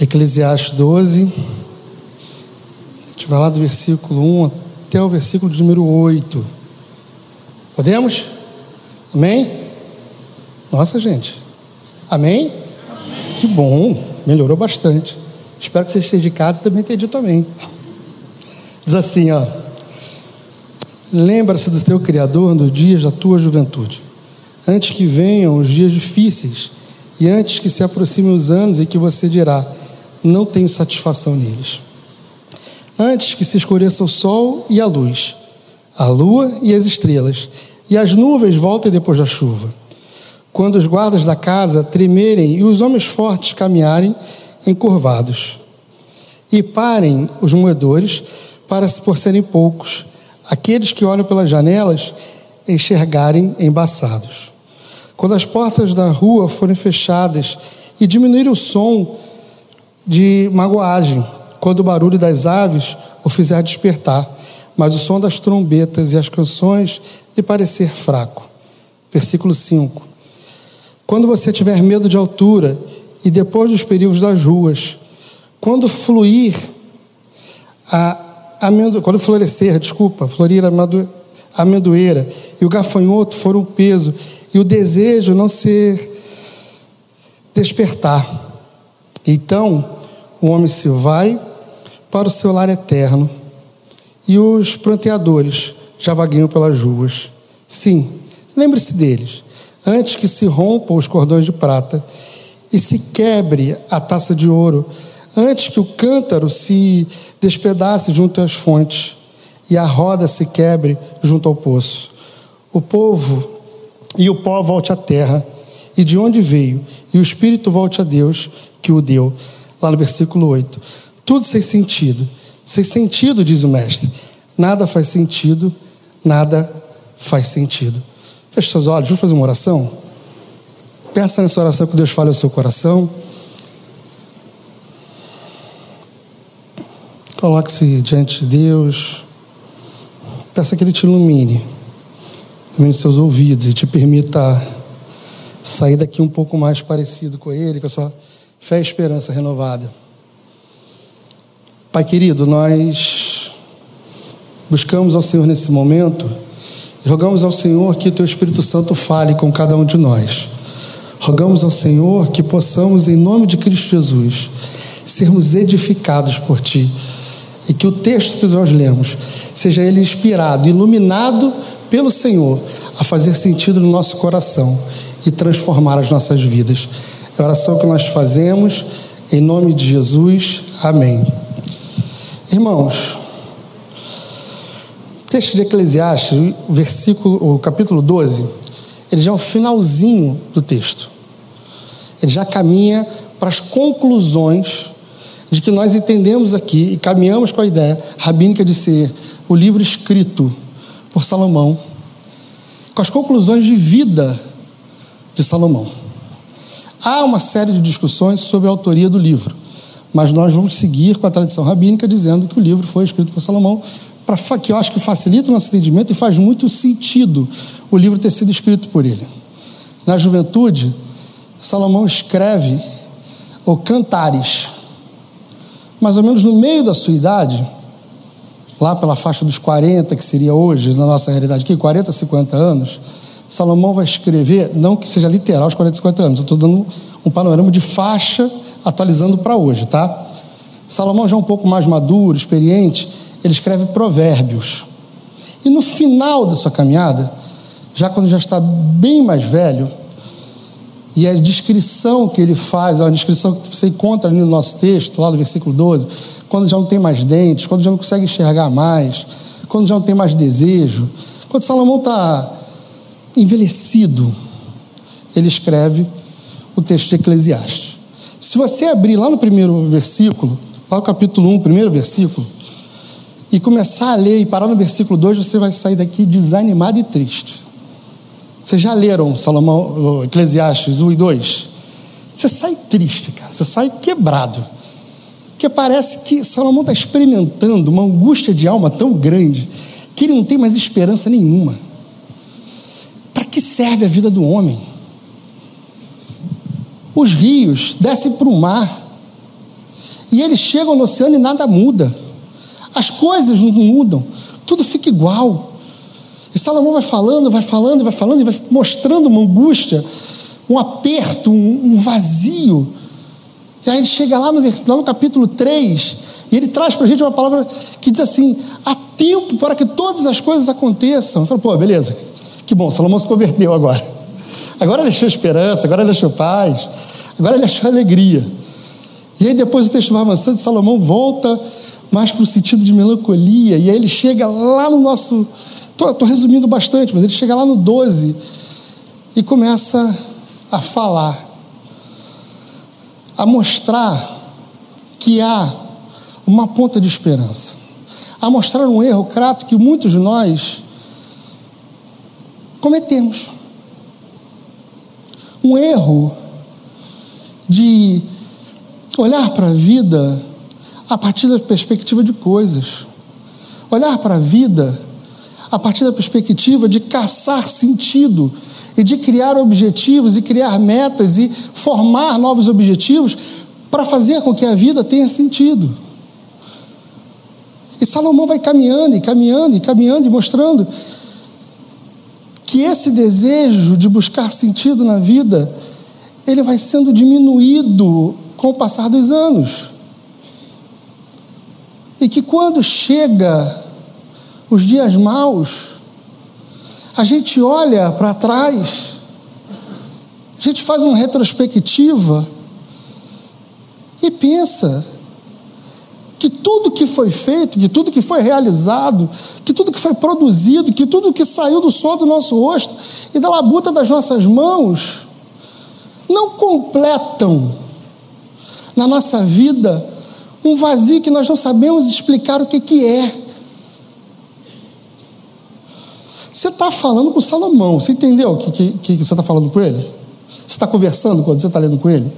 Eclesiastes 12. A gente vai lá do versículo 1 até o versículo de número 8. Podemos? Amém? Nossa, gente. Amém? Amém? Que bom, melhorou bastante. Espero que você esteja de casa e também tenha dito amém. Diz assim, ó. Lembra-se do teu Criador nos dias da tua juventude, antes que venham os dias difíceis e antes que se aproximem os anos em que você dirá: Não tenho satisfação neles. Antes que se escureça o sol e a luz, a lua e as estrelas, e as nuvens voltem depois da chuva. Quando os guardas da casa tremerem e os homens fortes caminharem encurvados. E parem os moedores para por serem poucos, aqueles que olham pelas janelas enxergarem embaçados. Quando as portas da rua forem fechadas e diminuir o som de magoagem, quando o barulho das aves o fizer despertar, mas o som das trombetas e as canções lhe parecer fraco. Versículo 5. Quando você tiver medo de altura e depois dos perigos das ruas, quando fluir a amendo, quando florescer, desculpa, florir a amendoeira e o gafanhoto for um peso e o desejo não ser despertar. Então, o homem se vai para o seu lar eterno e os pranteadores já vagueiam pelas ruas. Sim, lembre-se deles, antes que se rompam os cordões de prata e se quebre a taça de ouro, antes que o cântaro se despedace junto às fontes e a roda se quebre junto ao poço. O povo e o pó volte à terra, e de onde veio, e o espírito volte a Deus que o deu. Lá no versículo 8. Tudo sem sentido. Sem sentido, diz o mestre. Nada faz sentido, nada faz sentido. Feche seus olhos, vamos fazer uma oração? Peça nessa oração que Deus fale ao seu coração. Coloque-se diante de Deus. Peça que Ele te ilumine, ilumine seus ouvidos e te permita sair daqui um pouco mais parecido com Ele, com a sua fé e esperança renovada. Pai querido, nós buscamos ao Senhor nesse momento e rogamos ao Senhor que o Teu Espírito Santo fale com cada um de nós. Rogamos ao Senhor que possamos, em nome de Cristo Jesus, sermos edificados por Ti e que o texto que nós lemos seja ele inspirado, iluminado pelo Senhor a fazer sentido no nosso coração e transformar as nossas vidas. É a oração que nós fazemos em nome de Jesus. Amém. Irmãos, texto de Eclesiastes, versículo, o capítulo 12, ele já é o finalzinho do texto. Ele já caminha para as conclusões de que nós entendemos aqui e caminhamos com a ideia rabínica de ser o livro escrito por Salomão, com as conclusões de vida de Salomão. Há uma série de discussões sobre a autoria do livro, mas nós vamos seguir com a tradição rabínica dizendo que o livro foi escrito por Salomão, para que eu acho que facilita o nosso entendimento e faz muito sentido o livro ter sido escrito por ele. Na juventude, Salomão escreve o Cantares, mais ou menos no meio da sua idade, lá pela faixa dos 40, que seria hoje, na nossa realidade aqui, 40, 50 anos, Salomão vai escrever, não que seja literal os 40, 50 anos, eu estou dando um panorama de faixa atualizando para hoje, tá? Salomão já é um pouco mais maduro, experiente, ele escreve provérbios. E no final da sua caminhada, já quando já está bem mais velho, e a descrição que ele faz, a descrição que você encontra ali no nosso texto, lá no versículo 12, quando já não tem mais dentes, quando já não consegue enxergar mais, quando já não tem mais desejo, quando Salomão está envelhecido, ele escreve o texto de Eclesiastes. Se você abrir lá no primeiro versículo, lá no capítulo 1, primeiro versículo, e começar a ler e parar no versículo 2, você vai sair daqui desanimado e triste. Vocês já leram Salomão, Eclesiastes 1 e 2? Você sai triste, cara. Você sai quebrado. Porque parece que Salomão está experimentando uma angústia de alma tão grande que ele não tem mais esperança nenhuma. Para que serve a vida do homem? Os rios descem para o mar. E eles chegam no oceano e nada muda. As coisas não mudam. Tudo fica igual. E Salomão vai falando, vai falando, vai falando, e vai mostrando uma angústia, um aperto, um, um vazio. E aí ele chega lá no, lá no capítulo 3, e ele traz para a gente uma palavra que diz assim: há tempo para que todas as coisas aconteçam. Eu falo, pô, beleza, que bom, Salomão se converteu agora. Agora ele achou esperança, agora ele achou paz, agora ele achou alegria. E aí depois o texto vai avançando, Salomão volta mais para o sentido de melancolia, e aí ele chega lá no nosso. Estou resumindo bastante, mas ele chega lá no 12 e começa a falar, a mostrar que há uma ponta de esperança, a mostrar um erro crato que muitos de nós cometemos. Um erro de olhar para a vida a partir da perspectiva de coisas, olhar para a vida a partir da perspectiva de caçar sentido e de criar objetivos e criar metas e formar novos objetivos para fazer com que a vida tenha sentido. E Salomão vai caminhando e caminhando e caminhando e mostrando que esse desejo de buscar sentido na vida, ele vai sendo diminuído com o passar dos anos. E que quando chega os dias maus, a gente olha para trás, a gente faz uma retrospectiva e pensa que tudo que foi feito, que tudo que foi realizado, que tudo que foi produzido, que tudo que saiu do sol do nosso rosto e da labuta das nossas mãos, não completam na nossa vida um vazio que nós não sabemos explicar o que, que é. Você está falando com Salomão, você entendeu o que, que, que você está falando com ele? Você está conversando quando você está lendo com ele?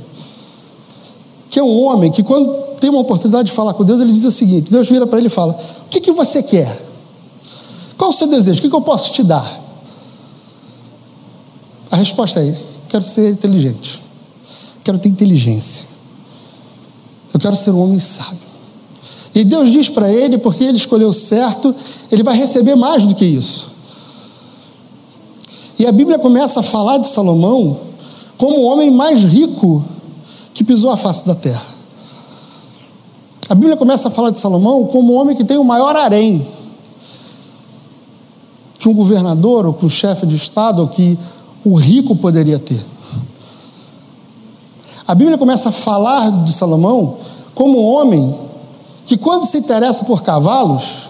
Que é um homem que, quando tem uma oportunidade de falar com Deus, ele diz o seguinte: Deus vira para ele e fala: O que, que você quer? Qual o seu desejo? O que, que eu posso te dar? A resposta é: Quero ser inteligente. Quero ter inteligência. Eu quero ser um homem sábio. E Deus diz para ele, porque ele escolheu certo, ele vai receber mais do que isso. E a Bíblia começa a falar de Salomão como o homem mais rico que pisou a face da terra. A Bíblia começa a falar de Salomão como o homem que tem o maior harém que um governador, ou que um chefe de Estado, ou que o rico poderia ter. A Bíblia começa a falar de Salomão como um homem que, quando se interessa por cavalos,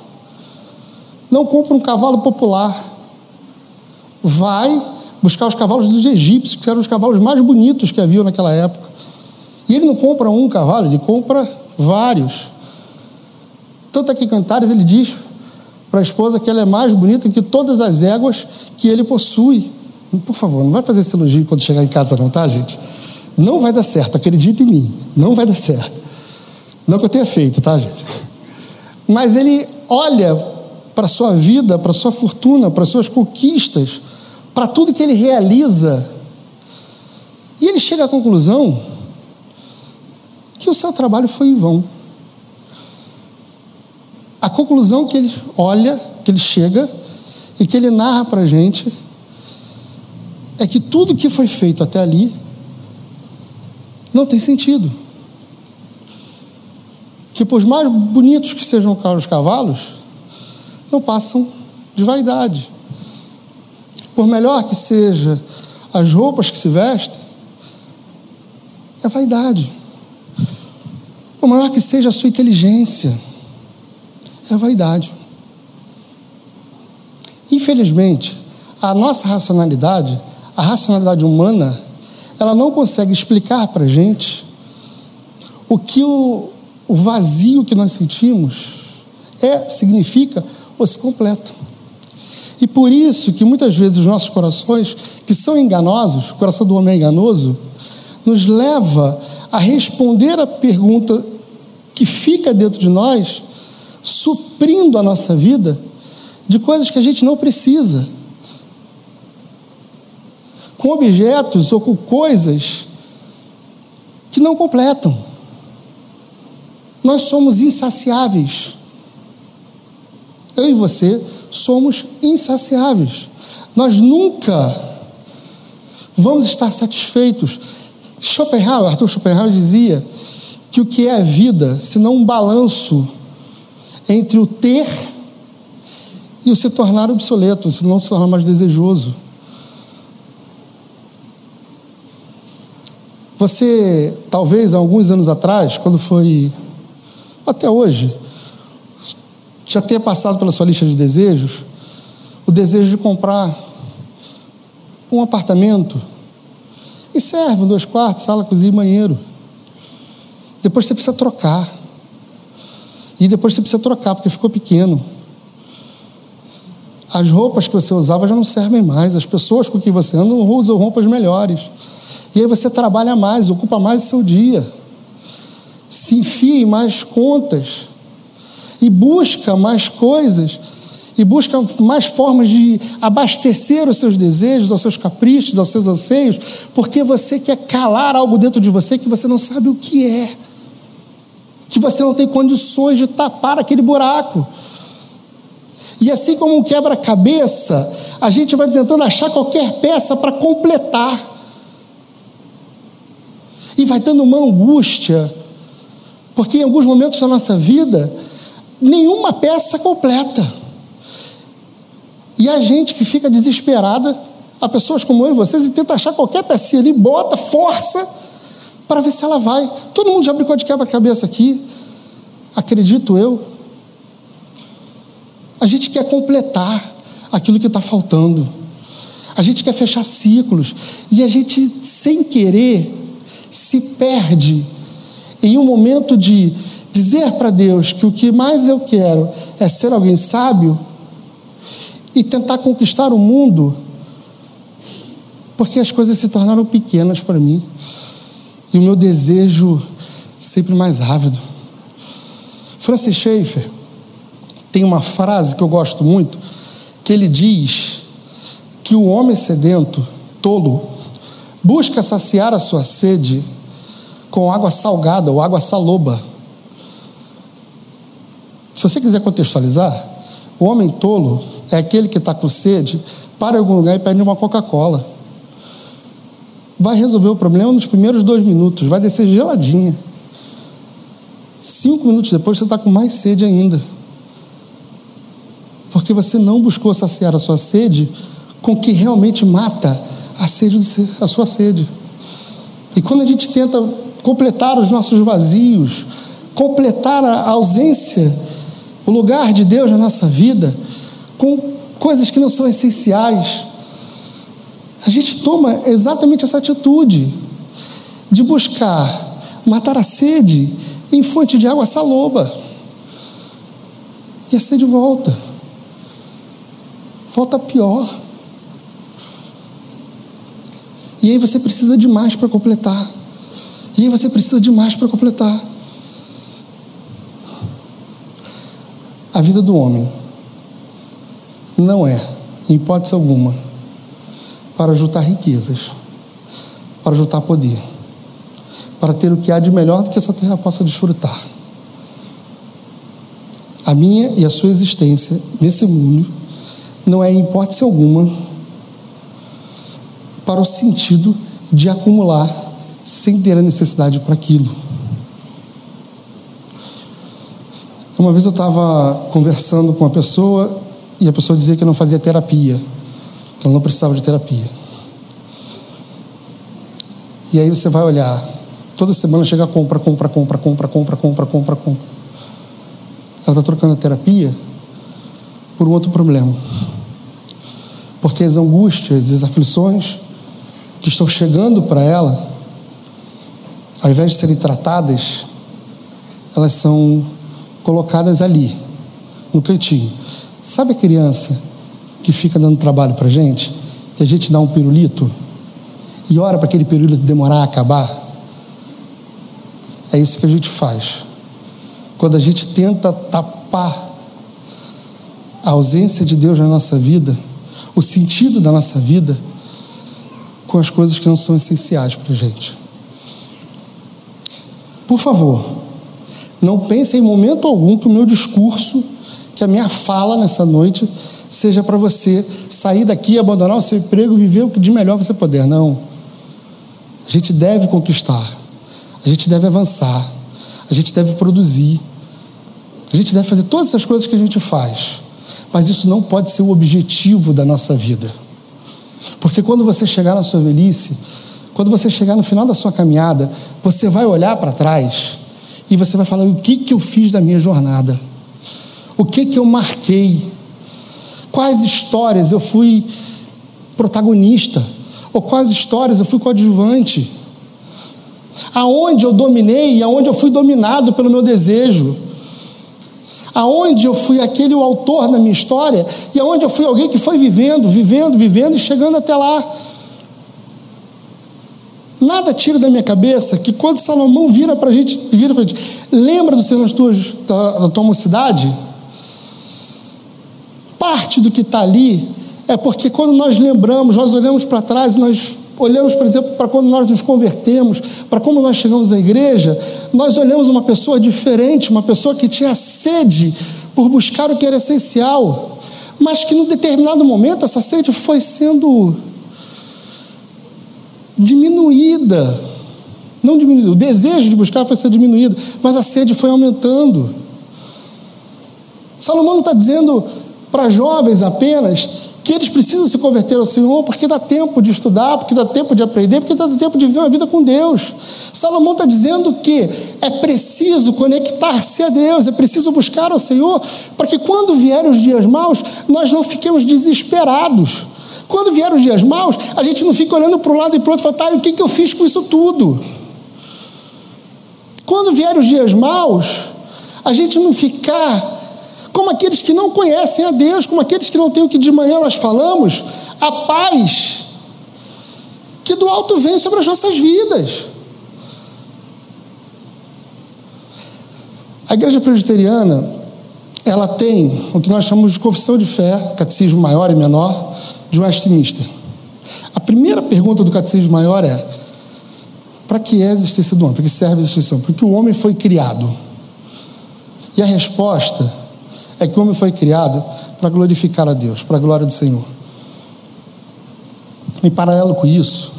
não compra um cavalo popular, vai buscar os cavalos dos egípcios, que eram os cavalos mais bonitos que havia naquela época. E ele não compra um cavalo, ele compra vários. Tanto é que Cantares ele diz para a esposa que ela é mais bonita que todas as éguas que ele possui. Por favor, não vai fazer esse elogio quando chegar em casa, não, tá, gente? Não vai dar certo, acredita em mim, não vai dar certo. Não que eu tenha feito, tá, gente? Mas ele olha para a sua vida, para a sua fortuna, para as suas conquistas, para tudo que ele realiza, e ele chega à conclusão que o seu trabalho foi em vão. A conclusão que ele olha, que ele chega e que ele narra para a gente é que tudo que foi feito até ali não tem sentido. Que por mais bonitos que sejam os cavalos, não passam de vaidade. Por melhor que seja as roupas que se vestem, é vaidade. Por maior que seja a sua inteligência, é vaidade. Infelizmente, a nossa racionalidade a racionalidade humana, ela não consegue explicar para a gente o que o, o vazio que nós sentimos é, significa ou se completa. E por isso que muitas vezes os nossos corações, que são enganosos, o coração do homem é enganoso, nos leva a responder a pergunta que fica dentro de nós, suprindo a nossa vida de coisas que a gente não precisa com objetos ou com coisas que não completam. Nós somos insaciáveis. Eu e você somos insaciáveis. Nós nunca vamos estar satisfeitos. Schopenhauer, Arthur Schopenhauer dizia que o que é a vida, senão um balanço entre o ter e o se tornar obsoleto, se não se tornar mais desejoso. Você, talvez, há alguns anos atrás, quando foi, até hoje, já tenha passado pela sua lista de desejos, o desejo de comprar um apartamento e serve, dois quartos, sala, cozinha e banheiro. Depois você precisa trocar. E depois você precisa trocar, porque ficou pequeno. As roupas que você usava já não servem mais. As pessoas com quem você anda usam roupas melhores. E aí você trabalha mais, ocupa mais o seu dia. Se enfia em mais contas. E busca mais coisas. E busca mais formas de abastecer os seus desejos, os seus caprichos, os seus anseios, porque você quer calar algo dentro de você que você não sabe o que é. Que você não tem condições de tapar aquele buraco. E assim como um quebra-cabeça, a gente vai tentando achar qualquer peça para completar e vai dando uma angústia, porque em alguns momentos da nossa vida, nenhuma peça completa. E a gente que fica desesperada, há pessoas como eu e vocês, e tenta achar qualquer pecinha ali, bota, força, para ver se ela vai. Todo mundo já brincou de quebra-cabeça aqui, acredito eu. A gente quer completar aquilo que está faltando. A gente quer fechar ciclos. E a gente, sem querer, se perde em um momento de dizer para Deus que o que mais eu quero é ser alguém sábio e tentar conquistar o mundo, porque as coisas se tornaram pequenas para mim e o meu desejo sempre mais ávido. Francis Schaeffer tem uma frase que eu gosto muito, que ele diz que o homem sedento, tolo, busca saciar a sua sede com água salgada ou água saloba. Se você quiser contextualizar, o homem tolo é aquele que está com sede, para em algum lugar e pede uma Coca-Cola. Vai resolver o problema nos primeiros dois minutos, vai descer geladinha. Cinco minutos depois você está com mais sede ainda. Porque você não buscou saciar a sua sede com o que realmente mata a sede, a sua sede. E quando a gente tenta completar os nossos vazios, completar a ausência, o lugar de Deus na nossa vida, com coisas que não são essenciais, a gente toma exatamente essa atitude de buscar matar a sede em fonte de água saloba. E a sede volta. Volta pior. E aí você precisa de mais para completar. E aí você precisa de mais para completar. A vida do homem não é, em hipótese alguma, para juntar riquezas, para juntar poder, para ter o que há de melhor do que essa terra possa desfrutar. A minha e a sua existência nesse mundo não é, em hipótese alguma, para o sentido de acumular sem ter a necessidade para aquilo. Uma vez eu estava conversando com uma pessoa e a pessoa dizia que não fazia terapia, que ela não precisava de terapia. E aí você vai olhar, toda semana chega compra, compra, compra, compra, compra, compra, compra, compra. Ela está trocando a terapia por um outro problema. Porque as angústias, as aflições que estão chegando para ela, ao invés de serem tratadas, elas são colocadas ali, no cantinho. Sabe a criança que fica dando trabalho para gente? E a gente dá um pirulito e ora para aquele pirulito demorar a acabar? É isso que a gente faz. Quando a gente tenta tapar a ausência de Deus na nossa vida, o sentido da nossa vida, com as coisas que não são essenciais para a gente. por favor, não pense em momento algum que o meu discurso, que a minha fala nessa noite, seja para você sair daqui, abandonar o seu emprego e viver o que de melhor você puder. Não. A gente deve conquistar, a gente deve avançar, a gente deve produzir, a gente deve fazer todas essas coisas que a gente faz, mas isso não pode ser o objetivo da nossa vida. Porque quando você chegar na sua velhice, quando você chegar no final da sua caminhada, você vai olhar para trás e você vai falar: o que, que eu fiz da minha jornada? O que, que eu marquei? Quais histórias eu fui protagonista? Ou quais histórias eu fui coadjuvante? Aonde eu dominei e aonde eu fui dominado pelo meu desejo? Aonde eu fui aquele o autor na minha história e aonde eu fui alguém que foi vivendo, vivendo, vivendo e chegando até lá? Nada tira da minha cabeça que quando Salomão vira para a gente, vira para gente, lembra dos seus tuas, da, da tua mocidade? Parte do que está ali é porque quando nós lembramos, nós olhamos para trás, nós olhamos, por exemplo, para quando nós nos convertemos, para como nós chegamos à igreja, nós olhamos uma pessoa diferente, uma pessoa que tinha sede por buscar o que era essencial, mas que num determinado momento essa sede foi sendo diminuída. Não diminuída, o desejo de buscar foi ser diminuído, mas a sede foi aumentando. Salomão não está dizendo para jovens apenas que eles precisam se converter ao Senhor porque dá tempo de estudar, porque dá tempo de aprender, porque dá tempo de viver uma vida com Deus. Salomão está dizendo que é preciso conectar-se a Deus, é preciso buscar ao Senhor, para que quando vierem os dias maus, nós não fiquemos desesperados. Quando vierem os dias maus, a gente não fica olhando para um lado e para o outro e fala, tá, o que, que eu fiz com isso tudo? Quando vierem os dias maus, a gente não ficar como aqueles que não conhecem a Deus, como aqueles que não têm o que de manhã nós falamos, a paz que do alto vem sobre as nossas vidas. A igreja presbiteriana, ela tem o que nós chamamos de confissão de fé, catecismo maior e menor, de Westminster. A primeira pergunta do catecismo maior é: para que é a existência do homem? Para que serve a existência do homem? Porque o homem foi criado. E a resposta é que o homem foi criado para glorificar a Deus, para a glória do Senhor. Em paralelo com isso,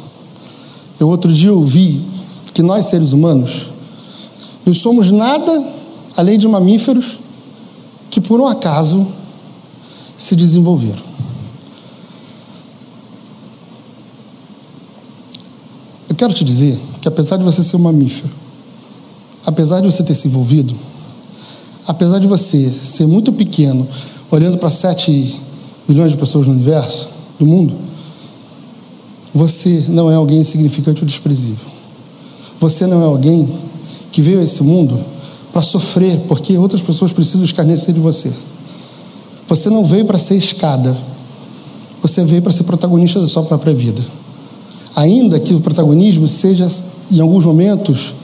eu outro dia ouvi que nós seres humanos, não somos nada além de mamíferos que por um acaso se desenvolveram. Quero te dizer que apesar de você ser um mamífero, apesar de você ter se envolvido, apesar de você ser muito pequeno, olhando para 7 bilhões de pessoas no universo, do mundo, você não é alguém insignificante ou desprezível. Você não é alguém que veio a esse mundo para sofrer porque outras pessoas precisam escarnecer de você. Você não veio para ser escada. Você veio para ser protagonista da sua própria vida ainda que o protagonismo seja, em alguns momentos,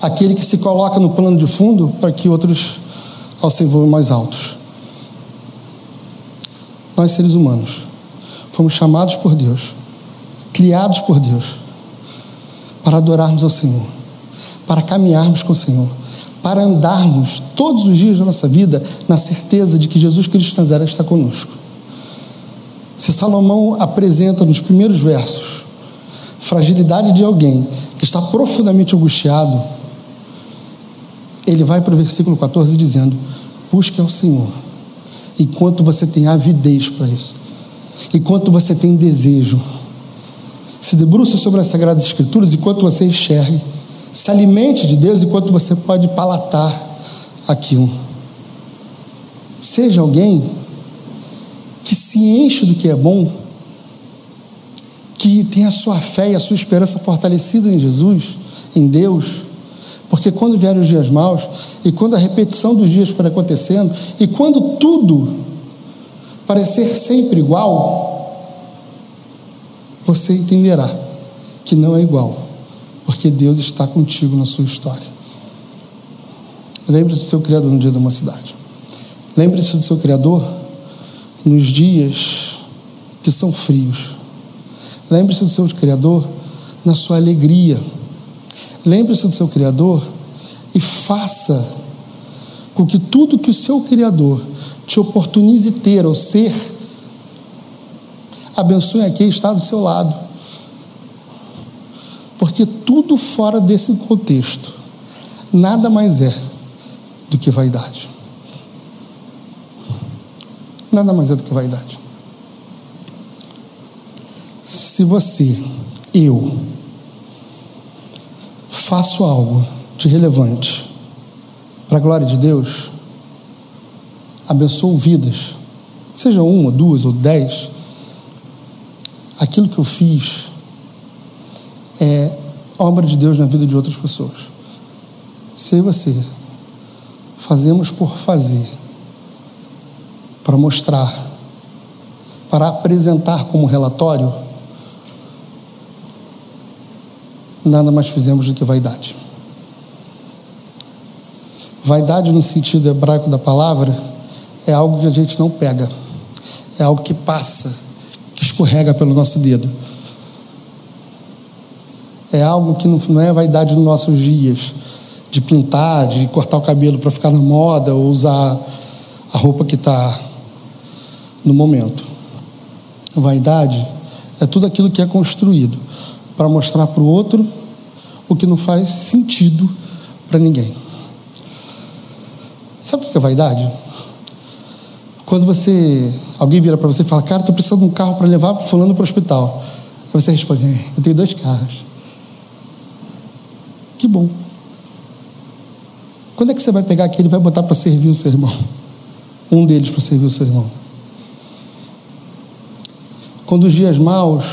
aquele que se coloca no plano de fundo para que outros voos mais altos. Nós, seres humanos, fomos chamados por Deus, criados por Deus, para adorarmos ao Senhor, para caminharmos com o Senhor, para andarmos todos os dias da nossa vida na certeza de que Jesus Cristo Nazaré está conosco. Se Salomão apresenta nos primeiros versos fragilidade de alguém que está profundamente angustiado, ele vai para o versículo 14 dizendo: Busque ao Senhor, enquanto você tem avidez para isso, enquanto você tem desejo. Se debruce sobre as Sagradas Escrituras enquanto você enxergue. Se alimente de Deus enquanto você pode palatar aquilo. Seja alguém que se enche do que é bom que tem a sua fé e a sua esperança fortalecida em Jesus, em Deus, porque quando vierem os dias maus, e quando a repetição dos dias for acontecendo, e quando tudo parecer sempre igual, você entenderá que não é igual, porque Deus está contigo na sua história. Lembre-se do seu Criador no dia da mocidade. Lembre-se do seu Criador nos dias que são frios Lembre-se do seu Criador na sua alegria. Lembre-se do seu Criador e faça com que tudo que o seu Criador te oportunize ter ou ser, abençoe aqui está do seu lado. Porque tudo fora desse contexto nada mais é do que vaidade. Nada mais é do que vaidade. Se você, eu, faço algo de relevante para a glória de Deus, abençoo vidas, seja uma, duas ou dez, aquilo que eu fiz é obra de Deus na vida de outras pessoas. Se você fazemos por fazer, para mostrar, para apresentar como relatório, nada mais fizemos do que vaidade. Vaidade, no sentido hebraico da palavra, é algo que a gente não pega, é algo que passa, que escorrega pelo nosso dedo. É algo que não é vaidade nos nossos dias, de pintar, de cortar o cabelo para ficar na moda, ou usar a roupa que está no momento. Vaidade é tudo aquilo que é construído para mostrar para o outro o que não faz sentido para ninguém. Sabe o que é vaidade? Quando você, alguém vira para você e fala, cara, estou precisando de um carro para levar fulano para o hospital. Aí você responde, é, eu tenho dois carros. Que bom. Quando é que você vai pegar aquele e vai botar para servir o seu irmão? Um deles para servir o seu irmão. Quando os dias maus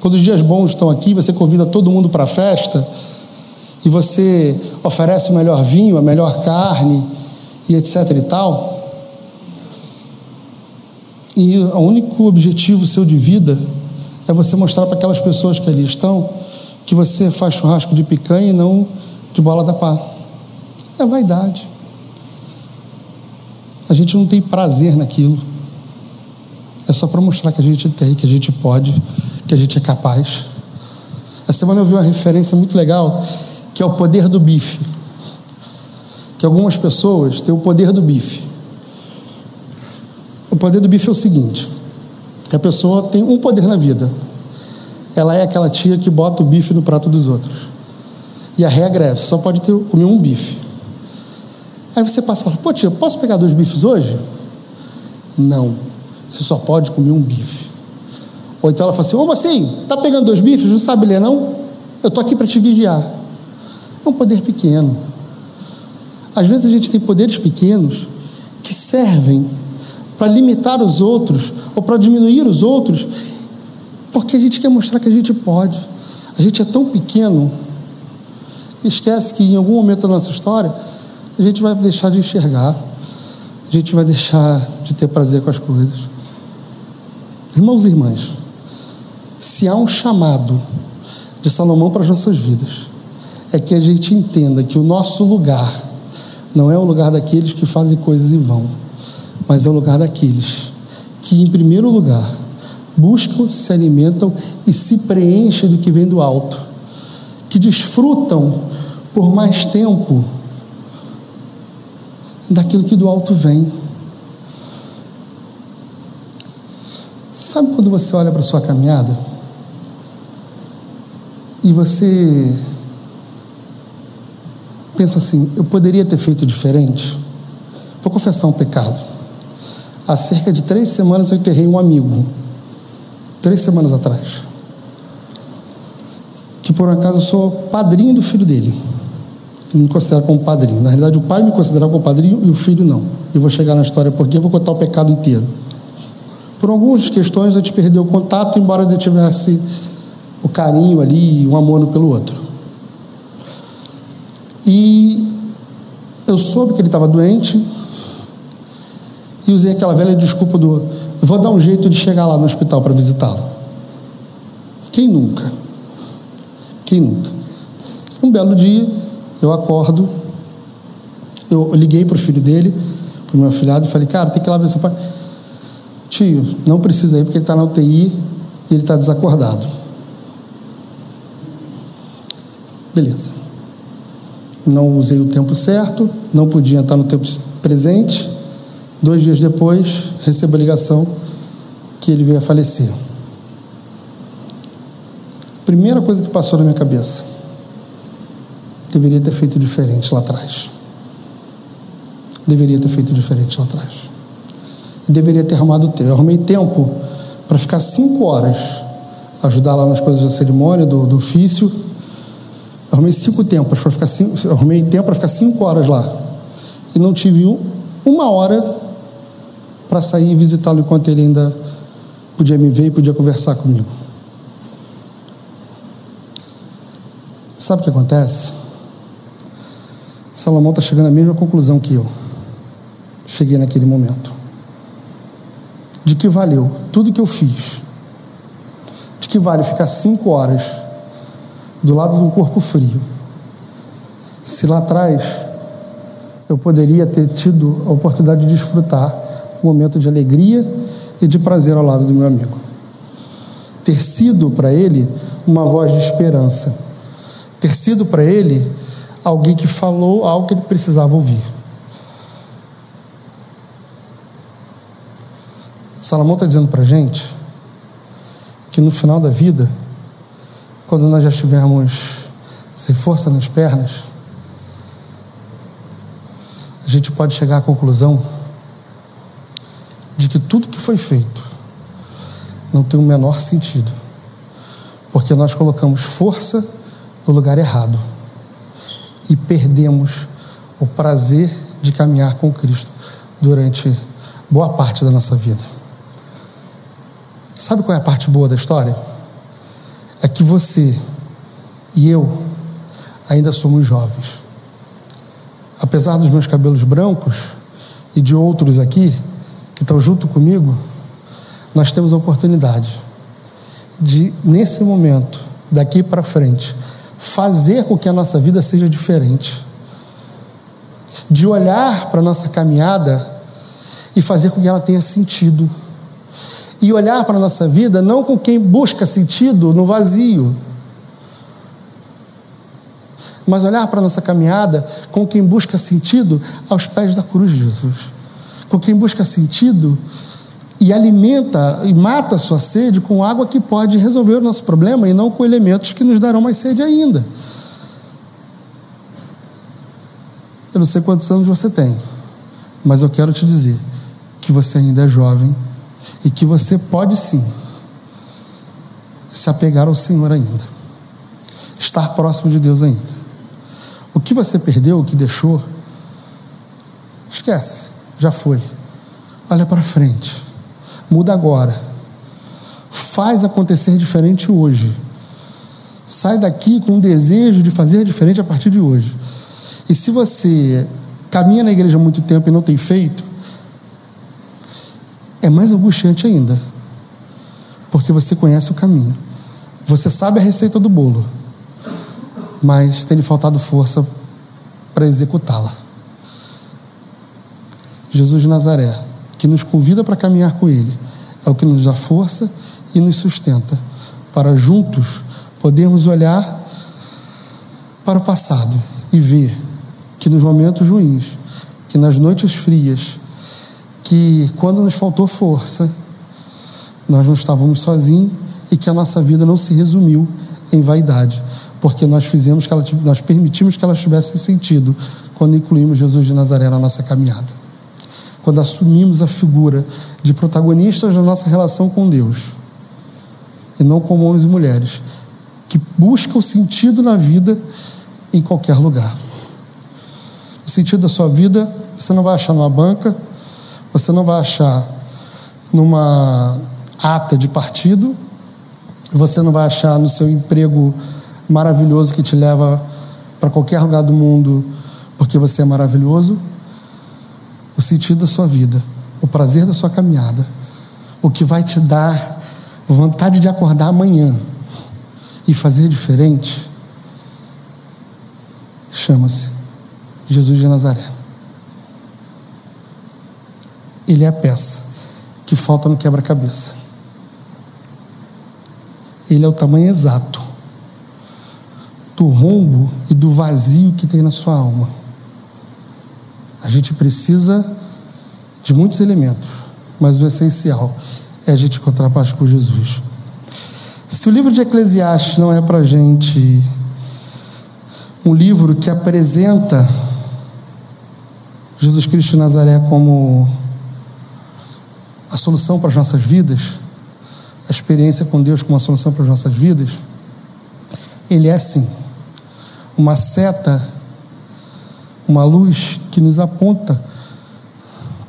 quando os dias bons estão aqui, você convida todo mundo para a festa e você oferece o melhor vinho, a melhor carne e etc e tal. E o único objetivo seu de vida é você mostrar para aquelas pessoas que ali estão que você faz churrasco de picanha e não de bola da pá. É vaidade. A gente não tem prazer naquilo. É só para mostrar que a gente tem, que a gente pode que a gente é capaz. Essa semana eu vi uma referência muito legal, que é o poder do bife. Que algumas pessoas têm o poder do bife. O poder do bife é o seguinte: a pessoa tem um poder na vida. Ela é aquela tia que bota o bife no prato dos outros. E a regra é: só pode ter, comer um bife. Aí você passa e fala: pô, tia, posso pegar dois bifes hoje? Não. Você só pode comer um bife. Ou então ela fala assim: Ô mocinho, tá pegando dois bifes? Não sabe ler, não? Eu tô aqui para te vigiar. É um poder pequeno. Às vezes a gente tem poderes pequenos que servem para limitar os outros ou para diminuir os outros, porque a gente quer mostrar que a gente pode. A gente é tão pequeno, esquece que em algum momento da nossa história a gente vai deixar de enxergar, a gente vai deixar de ter prazer com as coisas. Irmãos e irmãs, se há um chamado de Salomão para as nossas vidas, é que a gente entenda que o nosso lugar não é o lugar daqueles que fazem coisas e vão, mas é o lugar daqueles que, em primeiro lugar, buscam, se alimentam e se preenchem do que vem do alto, que desfrutam por mais tempo daquilo que do alto vem. Sabe quando você olha para sua caminhada? E você pensa assim: eu poderia ter feito diferente? Vou confessar um pecado. Há cerca de três semanas eu enterrei um amigo, três semanas atrás, que por um acaso eu sou padrinho do filho dele. Ele me considera como padrinho. Na realidade, o pai me considerava como padrinho e o filho não. Eu vou chegar na história porque eu vou contar o pecado inteiro. Por algumas questões a gente perdeu o contato, embora ele tivesse o carinho ali, um amor pelo outro. E eu soube que ele estava doente e usei aquela velha desculpa do vou dar um jeito de chegar lá no hospital para visitá-lo. Quem nunca? Quem nunca? Um belo dia, eu acordo, eu liguei para o filho dele, para o meu afilhado, e falei, cara, tem que ir lá ver seu pai. Tio, não precisa ir porque ele está na UTI e ele está desacordado. Beleza. Não usei o tempo certo, não podia estar no tempo presente. Dois dias depois, recebo a ligação que ele veio a falecer. Primeira coisa que passou na minha cabeça: deveria ter feito diferente lá atrás. Deveria ter feito diferente lá atrás. deveria ter arrumado tempo. Eu arrumei tempo para ficar cinco horas, ajudar lá nas coisas da cerimônia, do, do ofício. Arrumei cinco tempos para ficar cinco, arrumei tempo para ficar cinco horas lá. E não tive um, uma hora para sair e visitá-lo enquanto ele ainda podia me ver e podia conversar comigo. Sabe o que acontece? Salomão está chegando à mesma conclusão que eu cheguei naquele momento. De que valeu tudo que eu fiz? De que vale ficar cinco horas do lado de um corpo frio? Se lá atrás eu poderia ter tido a oportunidade de desfrutar um momento de alegria e de prazer ao lado do meu amigo. Ter sido para ele uma voz de esperança. Ter sido para ele alguém que falou algo que ele precisava ouvir. Salomão está dizendo para a gente que no final da vida, quando nós já estivermos sem força nas pernas, a gente pode chegar à conclusão de que tudo que foi feito não tem o menor sentido, porque nós colocamos força no lugar errado e perdemos o prazer de caminhar com Cristo durante boa parte da nossa vida. Sabe qual é a parte boa da história? É que você e eu ainda somos jovens. Apesar dos meus cabelos brancos e de outros aqui, que estão junto comigo, nós temos a oportunidade de, nesse momento, daqui para frente, fazer com que a nossa vida seja diferente. De olhar para a nossa caminhada e fazer com que ela tenha sentido. E olhar para a nossa vida não com quem busca sentido no vazio, mas olhar para a nossa caminhada com quem busca sentido aos pés da cruz de Jesus com quem busca sentido e alimenta e mata a sua sede com água que pode resolver o nosso problema e não com elementos que nos darão mais sede ainda. Eu não sei quantos anos você tem, mas eu quero te dizer que você ainda é jovem e que você pode sim se apegar ao Senhor ainda, estar próximo de Deus ainda. O que você perdeu, o que deixou, esquece já foi. Olha para frente. Muda agora. Faz acontecer diferente hoje. Sai daqui com um desejo de fazer diferente a partir de hoje. E se você caminha na igreja há muito tempo e não tem feito, é mais angustiante ainda. Porque você conhece o caminho. Você sabe a receita do bolo. Mas tem lhe faltado força para executá-la. Jesus de Nazaré, que nos convida para caminhar com Ele, é o que nos dá força e nos sustenta, para juntos podermos olhar para o passado e ver que nos momentos ruins, que nas noites frias, que quando nos faltou força, nós não estávamos sozinhos e que a nossa vida não se resumiu em vaidade, porque nós fizemos que ela, nós permitimos que ela tivesse sentido quando incluímos Jesus de Nazaré na nossa caminhada quando assumimos a figura de protagonistas da nossa relação com Deus, e não como homens e mulheres que buscam sentido na vida em qualquer lugar. O sentido da sua vida você não vai achar numa banca, você não vai achar numa ata de partido, você não vai achar no seu emprego maravilhoso que te leva para qualquer lugar do mundo porque você é maravilhoso o sentido da sua vida, o prazer da sua caminhada, o que vai te dar vontade de acordar amanhã e fazer diferente, chama-se Jesus de Nazaré. Ele é a peça que falta no quebra-cabeça. Ele é o tamanho exato do rombo e do vazio que tem na sua alma. A gente precisa de muitos elementos, mas o essencial é a gente encontrar paz com Jesus. Se o livro de Eclesiastes não é para a gente um livro que apresenta Jesus Cristo de Nazaré como a solução para as nossas vidas, a experiência com Deus como a solução para as nossas vidas, ele é sim uma seta, uma luz que nos aponta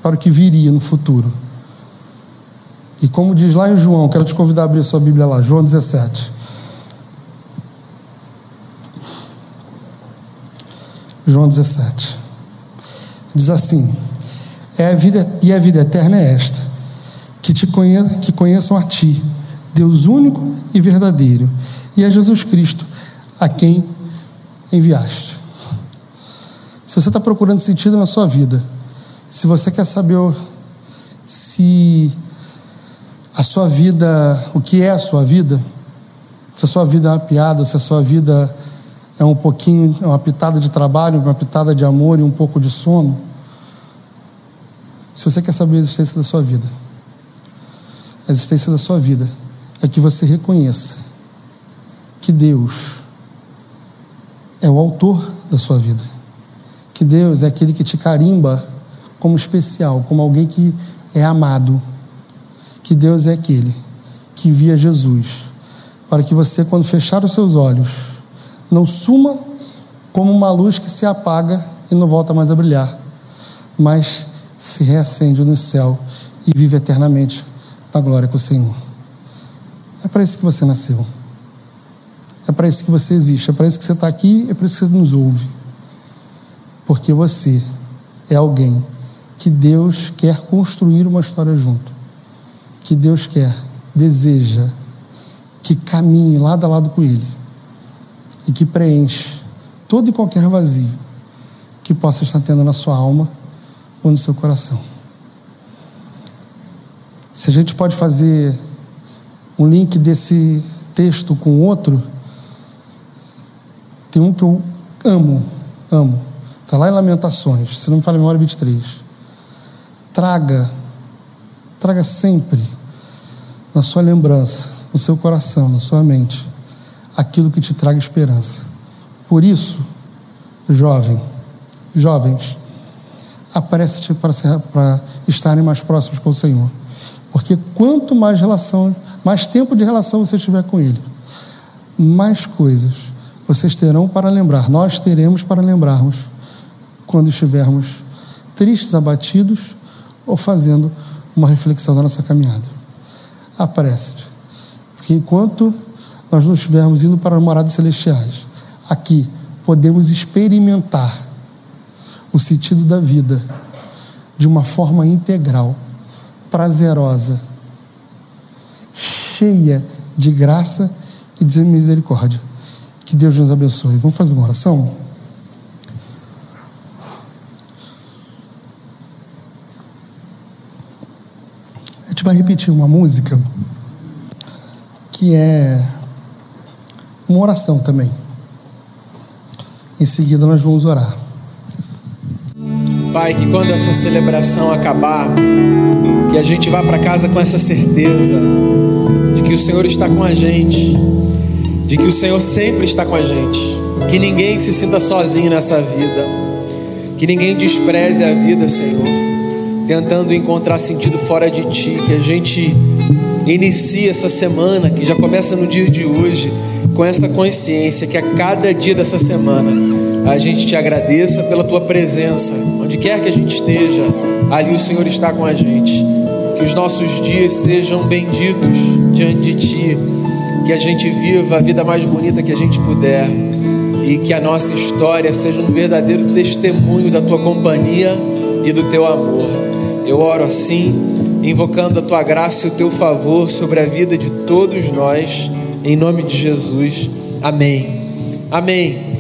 para o que viria no futuro. E como diz lá em João, quero te convidar a abrir sua Bíblia lá, João 17. João 17. Diz assim: é a vida, e a vida eterna é esta, que te conheçam, que conheçam a ti, Deus único e verdadeiro, e a Jesus Cristo, a quem enviaste. Se você está procurando sentido na sua vida, se você quer saber se a sua vida, o que é a sua vida, se a sua vida é uma piada, se a sua vida é um pouquinho, é uma pitada de trabalho, uma pitada de amor e um pouco de sono, se você quer saber a existência da sua vida, a existência da sua vida é que você reconheça que Deus é o autor da sua vida. Que Deus é aquele que te carimba como especial, como alguém que é amado. Que Deus é aquele que envia Jesus para que você, quando fechar os seus olhos, não suma como uma luz que se apaga e não volta mais a brilhar, mas se reacende no céu e vive eternamente na glória com o Senhor. É para isso que você nasceu. É para isso que você existe, é para isso que você está aqui, é para isso que você nos ouve. Porque você é alguém que Deus quer construir uma história junto. Que Deus quer, deseja, que caminhe lado a lado com Ele. E que preenche todo e qualquer vazio que possa estar tendo na sua alma ou no seu coração. Se a gente pode fazer um link desse texto com outro, tem um que eu amo, amo. Está lá em Lamentações, se não me fala a memória, 23. Traga, traga sempre na sua lembrança, no seu coração, na sua mente, aquilo que te traga esperança. Por isso, jovem, jovens, aparece para, para estarem mais próximos com o Senhor. Porque quanto mais relação, mais tempo de relação você tiver com Ele, mais coisas vocês terão para lembrar, nós teremos para lembrarmos quando estivermos tristes, abatidos ou fazendo uma reflexão da nossa caminhada. Apresse-te, porque enquanto nós não estivermos indo para as moradas celestiais, aqui podemos experimentar o sentido da vida de uma forma integral, prazerosa, cheia de graça e de misericórdia. Que Deus nos abençoe. Vamos fazer uma oração? A gente vai repetir uma música que é uma oração também. Em seguida nós vamos orar. Pai, que quando essa celebração acabar, que a gente vá para casa com essa certeza de que o Senhor está com a gente de que o Senhor sempre está com a gente, que ninguém se sinta sozinho nessa vida, que ninguém despreze a vida, Senhor, tentando encontrar sentido fora de Ti, que a gente inicie essa semana, que já começa no dia de hoje, com essa consciência que a cada dia dessa semana a gente te agradeça pela Tua presença, onde quer que a gente esteja, ali o Senhor está com a gente, que os nossos dias sejam benditos diante de Ti que a gente viva a vida mais bonita que a gente puder e que a nossa história seja um verdadeiro testemunho da tua companhia e do teu amor. Eu oro assim, invocando a tua graça e o teu favor sobre a vida de todos nós, em nome de Jesus. Amém. Amém.